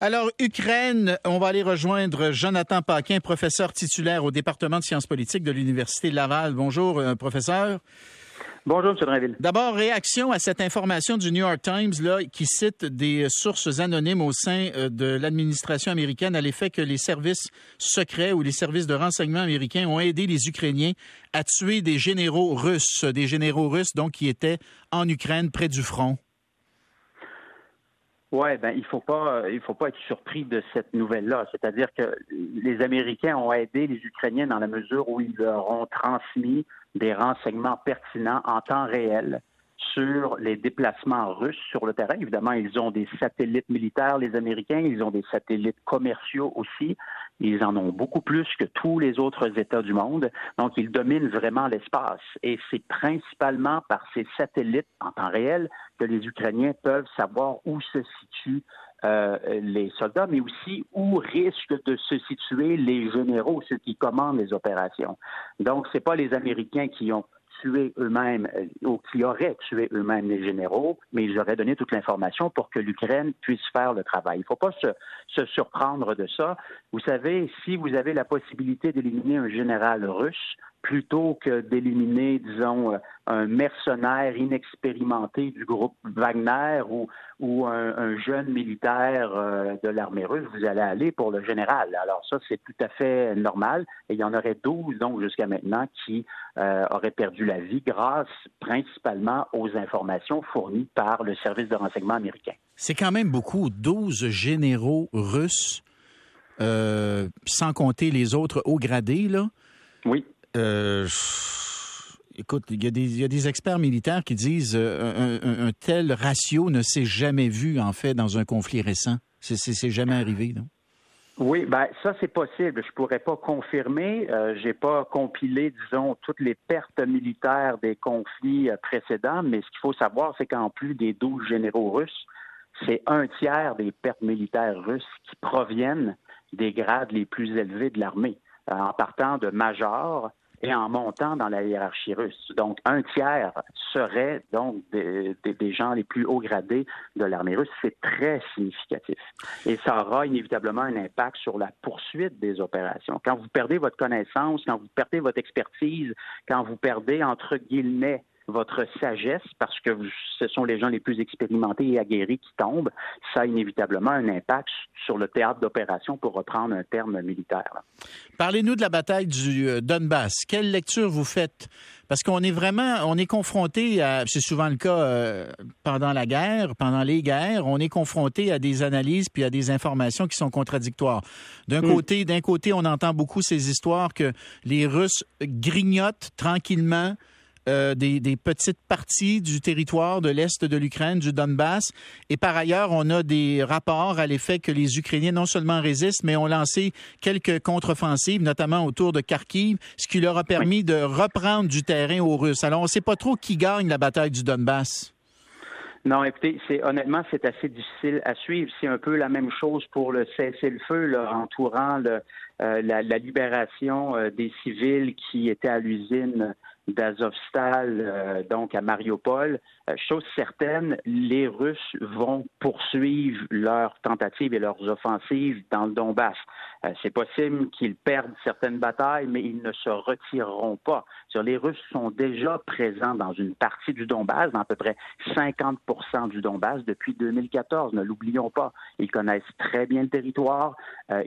Alors, Ukraine, on va aller rejoindre Jonathan Paquin, professeur titulaire au département de sciences politiques de l'Université Laval. Bonjour, euh, professeur. Bonjour, M. Drinville. D'abord, réaction à cette information du New York Times là, qui cite des sources anonymes au sein euh, de l'administration américaine à l'effet que les services secrets ou les services de renseignement américains ont aidé les Ukrainiens à tuer des généraux russes, des généraux russes donc qui étaient en Ukraine près du front. Oui, ben il faut pas il faut pas être surpris de cette nouvelle-là. C'est-à-dire que les Américains ont aidé les Ukrainiens dans la mesure où ils leur ont transmis des renseignements pertinents en temps réel sur les déplacements russes sur le terrain. Évidemment, ils ont des satellites militaires, les Américains, ils ont des satellites commerciaux aussi. Ils en ont beaucoup plus que tous les autres États du monde. Donc, ils dominent vraiment l'espace. Et c'est principalement par ces satellites en temps réel que les Ukrainiens peuvent savoir où se situent euh, les soldats, mais aussi où risquent de se situer les généraux, ceux qui commandent les opérations. Donc, ce n'est pas les Américains qui ont tué eux-mêmes euh, ou qui auraient tué eux-mêmes les généraux, mais ils auraient donné toute l'information pour que l'Ukraine puisse faire le travail. Il ne faut pas se, se, surprendre de ça. Vous savez, si vous avez la possibilité d'éliminer un général russe, plutôt que d'éliminer, disons, euh, un mercenaire inexpérimenté du groupe Wagner ou, ou un, jeune militaire euh, de l'armée russe, vous allez aller pour le général. Alors ça, c'est tout à fait normal. Et il y en aurait 12, donc, jusqu'à maintenant, qui euh, auraient perdu la vie grâce principalement aux informations fournies par le service de renseignement américain. C'est quand même beaucoup, 12 généraux russes, sans compter les autres hauts gradés, là. Oui. Euh, écoute, il y, a des, experts militaires qui disent euh, un, tel ratio ne s'est jamais vu, en fait, dans un conflit récent. C'est jamais arrivé, non? Oui, ben ça c'est possible. Je pourrais pas confirmer. Euh, j'ai pas compilé, disons, toutes les pertes militaires des conflits précédents, mais ce qu'il faut savoir, c'est qu'en plus des 12 généraux russes, c'est un tiers des pertes militaires russes qui proviennent des grades les plus élevés de l'armée, en partant de major et en montant dans la hiérarchie russe. Donc, un tiers serait donc des, gens les plus hauts gradés de l'armée russe. C'est très significatif. Et ça aura inévitablement un impact sur la poursuite des opérations. Quand vous perdez votre connaissance, quand vous perdez votre expertise, quand vous perdez, entre guillemets, votre sagesse, parce que ce sont les gens les plus expérimentés et aguerris qui tombent, ça a inévitablement un impact sur le théâtre d'opération, pour reprendre un terme militaire. Parlez-nous de la bataille du euh, Donbass. Quelle lecture vous faites? Parce qu'on est vraiment, on est confronté à, c'est souvent le cas euh, pendant la guerre, pendant les guerres, on est confronté à des analyses puis à des informations qui sont contradictoires. D'un hmm. côté, d'un côté, on entend beaucoup ces histoires que les Russes grignotent tranquillement euh, des, petites parties du territoire de l'Est de l'Ukraine, du Donbass. Et par ailleurs, on a des rapports à l'effet que les Ukrainiens non seulement résistent, mais ont lancé quelques contre-offensives, notamment autour de Kharkiv, ce qui leur a permis de reprendre du terrain aux Russes. Alors, on ne sait pas trop qui gagne la bataille du Donbass. Non, écoutez, c'est honnêtement, c'est assez difficile à suivre. C'est un peu la même chose pour le cessez-le-feu entourant euh, la, libération euh, des civils qui étaient à l'usine d'Azovstal, euh, donc à Mariupol. Euh, chose certaine, les Russes vont poursuivre leurs tentatives et leurs offensives dans le Donbass. Euh, c'est possible qu'ils perdent certaines batailles, mais ils ne se retireront pas. Les Russes sont déjà présents dans une partie du Donbass, dans à peu près 50% du Donbass depuis 2014. Ne l'oublions pas. Ils connaissent très bien le territoire.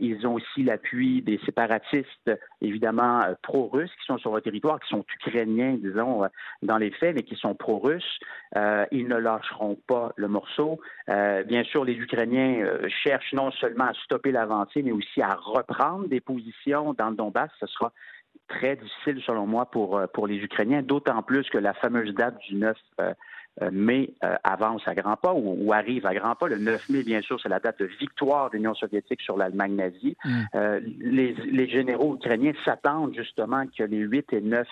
ils ont aussi l'appui des séparatistes, évidemment pro-russes, qui sont sur le territoire, qui sont ukrainiens disons, euh, dans les faits, mais qui sont pro-russes. Euh, ils ne lâcheront pas le morceau. Euh, bien sûr, les Ukrainiens cherchent non seulement à stopper l'avancée, mais aussi à reprendre des positions dans le Donbass. Ce sera très difficile, selon moi, pour, pour les Ukrainiens, d'autant plus que la fameuse date du 9 mai avance à grands pas ou, arrive à grands pas. Le 9 mai, bien sûr, c'est la date de victoire de l'Union soviétique sur l'Allemagne nazie. Mm. les, les, généraux ukrainiens s'attendent justement que les 8 et 9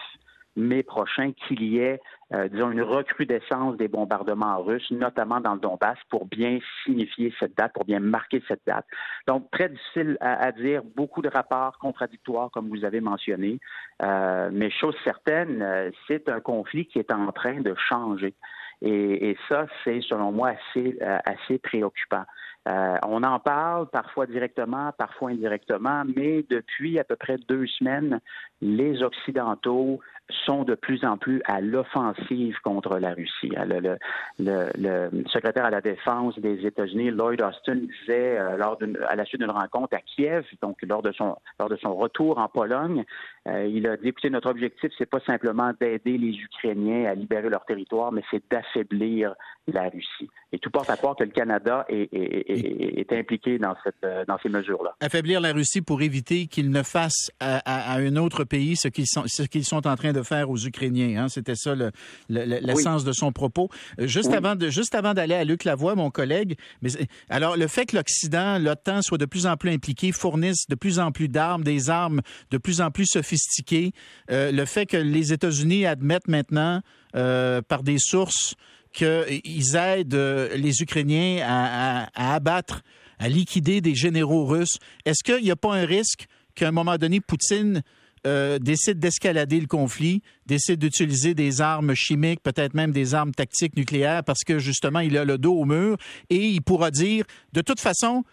mai prochain qu'il y ait, euh, disons, une recrudescence des bombardements russes, notamment dans le Donbass, pour bien signifier cette date, pour bien marquer cette date. Donc, très difficile à, dire, beaucoup de rapports contradictoires, comme vous avez mentionné, euh, mais chose certaine, euh, c'est un conflit qui est en train de changer. Et, ça, c'est selon moi assez, préoccupant. On en parle parfois directement, parfois indirectement, mais depuis à peu près deux semaines, les Occidentaux sont de plus en plus à l'offensive contre la Russie. Le, secrétaire à la défense des États-Unis, Lloyd Austin, disait euh, lors à la suite d'une rencontre à Kiev, donc lors de son lors de son retour en Pologne, euh, il a dit écoutez, notre objectif, c'est pas simplement d'aider les Ukrainiens à libérer leur territoire, mais c'est d'affaiblir la Russie. Et tout porte à croire que le Canada est, impliqué dans, cette, euh, dans ces mesures-là. Affaiblir la Russie pour éviter qu'ils ne à, à, un autre pays ce qu'ils sont, ce qu'ils sont en train de faire aux Ukrainiens. Hein? C'était ça l'essence le, de son propos. Euh, juste, avant de, juste avant d'aller à Luc Lavoie, mon collègue, mais, alors le fait que l'Occident, l'OTAN soit de plus en plus impliqué, fournisse de plus en plus d'armes, des armes de plus en plus sophistiquées, euh, le fait que les États-Unis admettent maintenant euh, par des sources qu'ils aident euh, les Ukrainiens à, à, à, abattre, à liquider des généraux russes. Est-ce qu'il n'y a pas un risque qu'à un moment donné, Poutine euh, décide d'escalader le conflit, décide d'utiliser des armes chimiques, peut-être même des armes tactiques nucléaires, parce que justement, il a le dos au mur, et il pourra dire, de toute façon,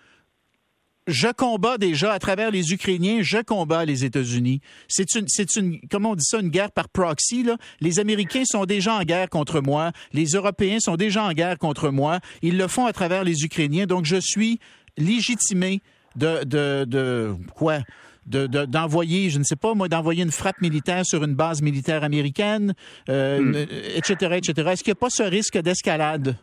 je combats déjà à travers les Ukrainiens, je combats les États-Unis. C'est une, c'est une, comment on dit ça, une guerre par proxy. Les Américains sont déjà en guerre contre moi. Les Européens sont déjà en guerre contre moi. Ils le font à travers les Ukrainiens. Donc, je suis légitimé de, de, de quoi? D'envoyer, je ne sais pas moi, d'envoyer une frappe militaire sur une base militaire américaine, euh, hmm. etc., etc. Est-ce qu'il n'y a pas ce risque d'escalade?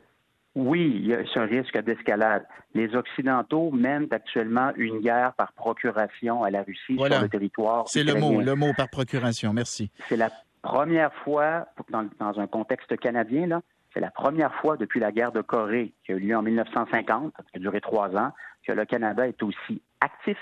Oui, il y a ce risque d'escalade. Les Occidentaux mènent actuellement une guerre par procuration à la Russie sur le territoire. C'est le mot, le mot par procuration. Merci. C'est la première fois, dans, dans un contexte canadien, là, c'est la première fois depuis la guerre de Corée qui a eu lieu en 1950, qui a duré trois ans, que le Canada est aussi actif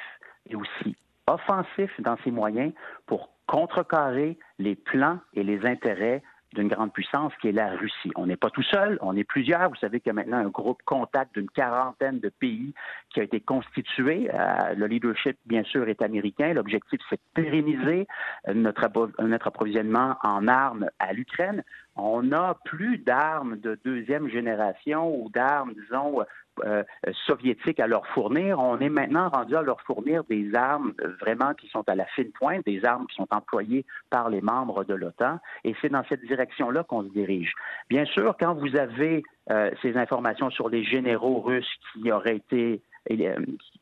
et aussi offensif dans ses moyens pour contrecarrer les plans et les intérêts d'une grande puissance qui est la Russie. On n'est pas tout seul, on est plusieurs. Vous savez qu'il y a maintenant un groupe contact d'une quarantaine de pays qui a été constitué. Euh, le leadership, bien sûr, est américain. L'objectif, c'est de pérenniser notre, notre approvisionnement en armes à l'Ukraine. On n'a plus d'armes de deuxième génération ou d'armes, disons, euh, soviétiques à leur fournir. On est maintenant rendu à leur fournir des armes vraiment qui sont à la fine pointe, des armes qui sont employées par les membres de l'OTAN. Et c'est dans cette direction-là qu'on se dirige. Bien sûr, quand vous avez euh, ces informations sur les généraux russes qui auraient été euh,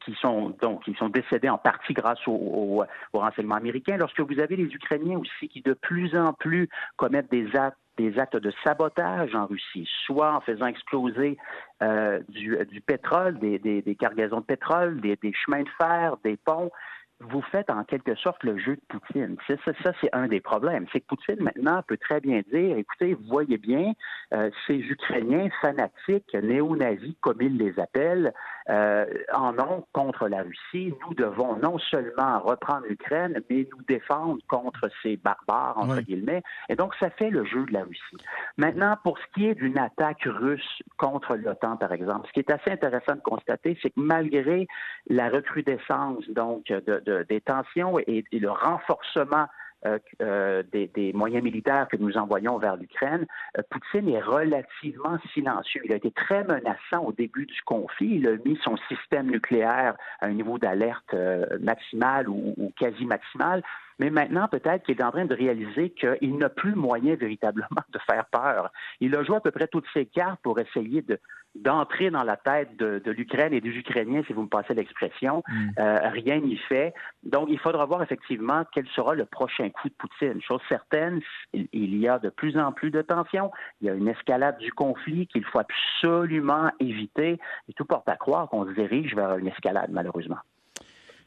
qui sont donc qui sont décédés en partie grâce au, au, au renseignement américain. Lorsque vous avez les Ukrainiens aussi qui de plus en plus commettent des actes des actes de sabotage en Russie, soit en faisant exploser euh, du, pétrole, des, des, cargaisons de pétrole, des, chemins de fer, des ponts, vous faites en quelque sorte le jeu de Poutine. Ça, ça, ça c'est un des problèmes. C'est que Poutine, maintenant, peut très bien dire, écoutez, vous voyez bien, euh, ces Ukrainiens fanatiques, néo-nazis, comme ils les appellent, euh, en ont contre la Russie. Nous devons non seulement reprendre l'Ukraine, mais nous défendre contre ces barbares, entre oui. guillemets. Et donc, ça fait le jeu de la Russie. Maintenant, pour ce qui est d'une attaque russe contre l'OTAN, par exemple, ce qui est assez intéressant de constater, c'est que malgré la recrudescence, donc, de, de, des tensions et, et le renforcement des, des, moyens militaires que nous envoyons vers l'Ukraine, euh, Poutine est relativement silencieux. Il a été très menaçant au début du conflit. Il a mis son système nucléaire à un niveau d'alerte euh, maximal ou, ou quasi maximal. Mais maintenant, peut-être qu'il est en train de réaliser qu'il n'a plus moyen véritablement de faire peur. Il a joué à peu près toutes ses cartes pour essayer de, d'entrer dans la tête de, de l'Ukraine et des Ukrainiens, si vous me passez l'expression. Mm. Euh, rien n'y fait. Donc, il faudra voir effectivement quel sera le prochain coup de Poutine. Chose certaine, il, il y a de plus en plus de tensions. Il y a une escalade du conflit qu'il faut absolument éviter. Et tout porte à croire qu'on se dirige vers une escalade, malheureusement.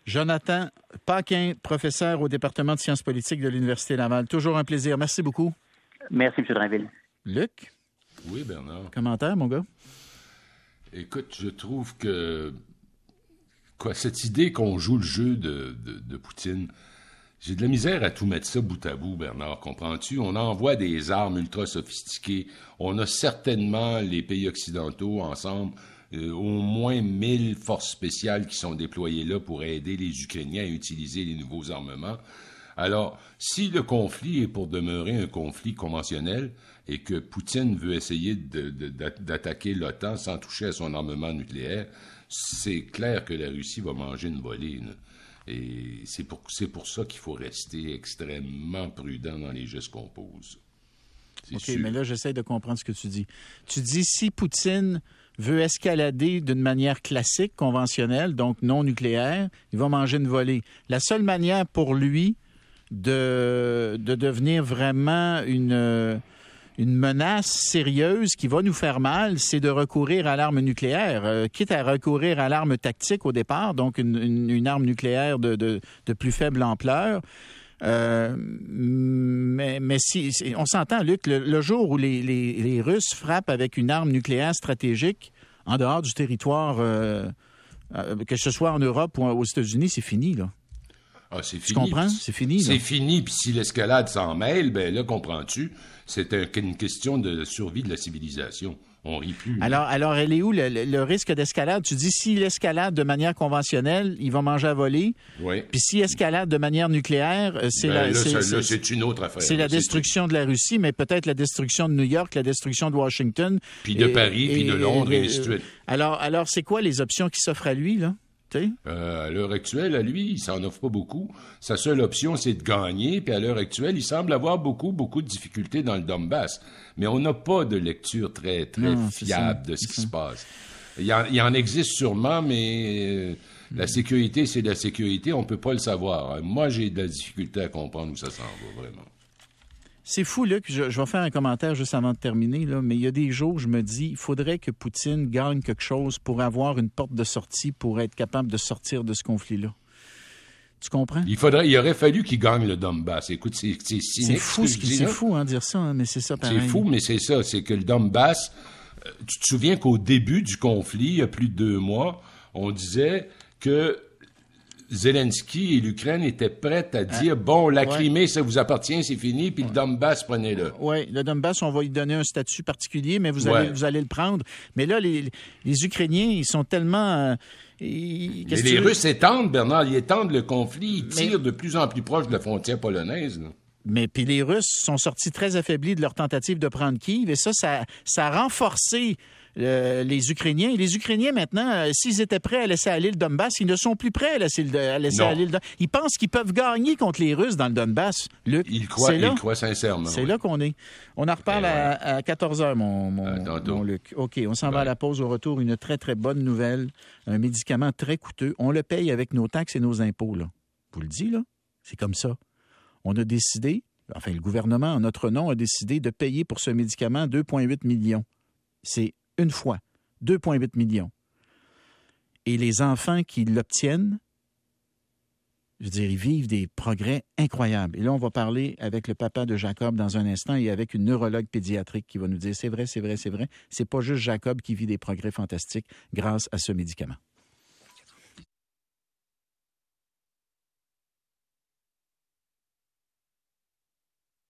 Jonathan Paquin, professeur au département de sciences politiques de l'Université Laval. Toujours un plaisir. Merci beaucoup. Merci, M. Drainville. Luc? Oui, Bernard. Commentaire, mon gars? Écoute, je trouve que quoi, cette idée qu'on joue le jeu de, de, de Poutine, j'ai de la misère à tout mettre ça bout à bout, Bernard, comprends-tu? On envoie des armes ultra sophistiquées. On a certainement les pays occidentaux ensemble euh, au moins 1000 forces spéciales qui sont déployées là pour aider les Ukrainiens à utiliser les nouveaux armements. Alors, si le conflit est pour demeurer un conflit conventionnel et que Poutine veut essayer d'attaquer l'OTAN sans toucher à son armement nucléaire, c'est clair que la Russie va manger une volée. Et c'est pour, pour ça qu'il faut rester extrêmement prudent dans les gestes qu'on pose. OK, mais là, j'essaie de comprendre ce que tu dis. Tu dis si Poutine veut escalader d'une manière classique, conventionnelle, donc non nucléaire, il va manger une volée. La seule manière pour lui de, de devenir vraiment une, une menace sérieuse qui va nous faire mal, c'est de recourir à l'arme nucléaire, euh, quitte à recourir à l'arme tactique au départ, donc une, une, arme nucléaire de, de, de, plus faible ampleur. Euh, mais, mais si, on s'entend, Luc, le, jour où les, Russes frappent avec une arme nucléaire stratégique en dehors du territoire, euh, euh, que ce soit en Europe ou aux États-Unis, c'est fini, là. Ah, c'est fini. Tu comprends? C'est fini. C'est fini. Puis si l'escalade s'en mêle, ben là, comprends-tu, c'est une question de survie de la civilisation. On rit plus. Alors, alors elle est où le, risque d'escalade? Tu dis, si l'escalade de manière conventionnelle, il va manger à voler. Oui. Puis si escalade de manière nucléaire, euh, c'est ben, la... c'est une autre affaire. C'est la destruction de la Russie, mais peut-être la destruction de New York, la destruction de Washington. Puis de Paris, puis de Londres, et, ainsi de suite. Alors, alors c'est quoi les options qui s'offrent à lui, là? Euh, à l'heure actuelle, à lui, il s'en offre pas beaucoup. Sa seule option, c'est de gagner. Puis à l'heure actuelle, il semble avoir beaucoup, beaucoup de difficultés dans le Donbass. Mais on n'a pas de lecture très, très fiable de ce qui se passe. Il y, en, existe sûrement, mais euh, la sécurité, c'est la sécurité. On peut pas le savoir. Moi, j'ai de la difficulté à comprendre où ça s'en va, vraiment. C'est fou, Luc. Je, je, vais faire un commentaire juste avant de terminer, là, mais il y a des jours, je me dis, il faudrait que Poutine gagne quelque chose pour avoir une porte de sortie pour être capable de sortir de ce conflit-là. Tu comprends? Il, faudrait, il aurait fallu qu'il gagne le Donbass. Écoute, c'est C'est fou, c'est fou, hein, dire ça, hein, mais c'est ça pareil. C'est fou, mais c'est ça. C'est que le Donbass, euh, tu te souviens qu'au début du conflit, il y a plus de deux mois, on disait que Zelensky et l'Ukraine étaient prêts à dire bon, la Crimée, ça vous appartient, c'est fini, puis le Donbass, prenez-le. Oui, le Donbass, on va lui donner un statut particulier, mais vous, allez, vous allez le prendre. Mais là, les, Ukrainiens, ils sont tellement. Euh, mais les Russes étendent, Bernard, ils étendent le conflit, ils tirent de plus en plus proche de la frontière polonaise. Mais puis les Russes sont sortis très affaiblis de leur tentative de prendre Kiev, et ça, ça, ça a renforcé euh, les Ukrainiens. Et les Ukrainiens, maintenant, euh, s'ils étaient prêts à laisser aller le Donbass, ils ne sont plus prêts à laisser, à laisser aller le Donbass. Ils pensent qu'ils peuvent gagner contre les Russes dans le Donbass, Luc. Ils croient, ils croient sincèrement. C'est là qu'on est. On en reparle à, 14 h mon, mon, Luc. OK, on s'en va à la pause. Au retour, une très, très bonne nouvelle. Un médicament très coûteux. On le paye avec nos taxes et nos impôts, là. Vous le dis, là? C'est comme ça. On a décidé, enfin, le gouvernement, en notre nom, a décidé de payer pour ce médicament 2,8 millions. C'est une fois, 2,8 millions. Et les enfants qui l'obtiennent, je veux dire, ils vivent des progrès incroyables. Et là, on va parler avec le papa de Jacob dans un instant et avec une neurologue pédiatrique qui va nous dire c'est vrai, c'est vrai, c'est vrai. C'est pas juste Jacob qui vit des progrès fantastiques grâce à ce médicament.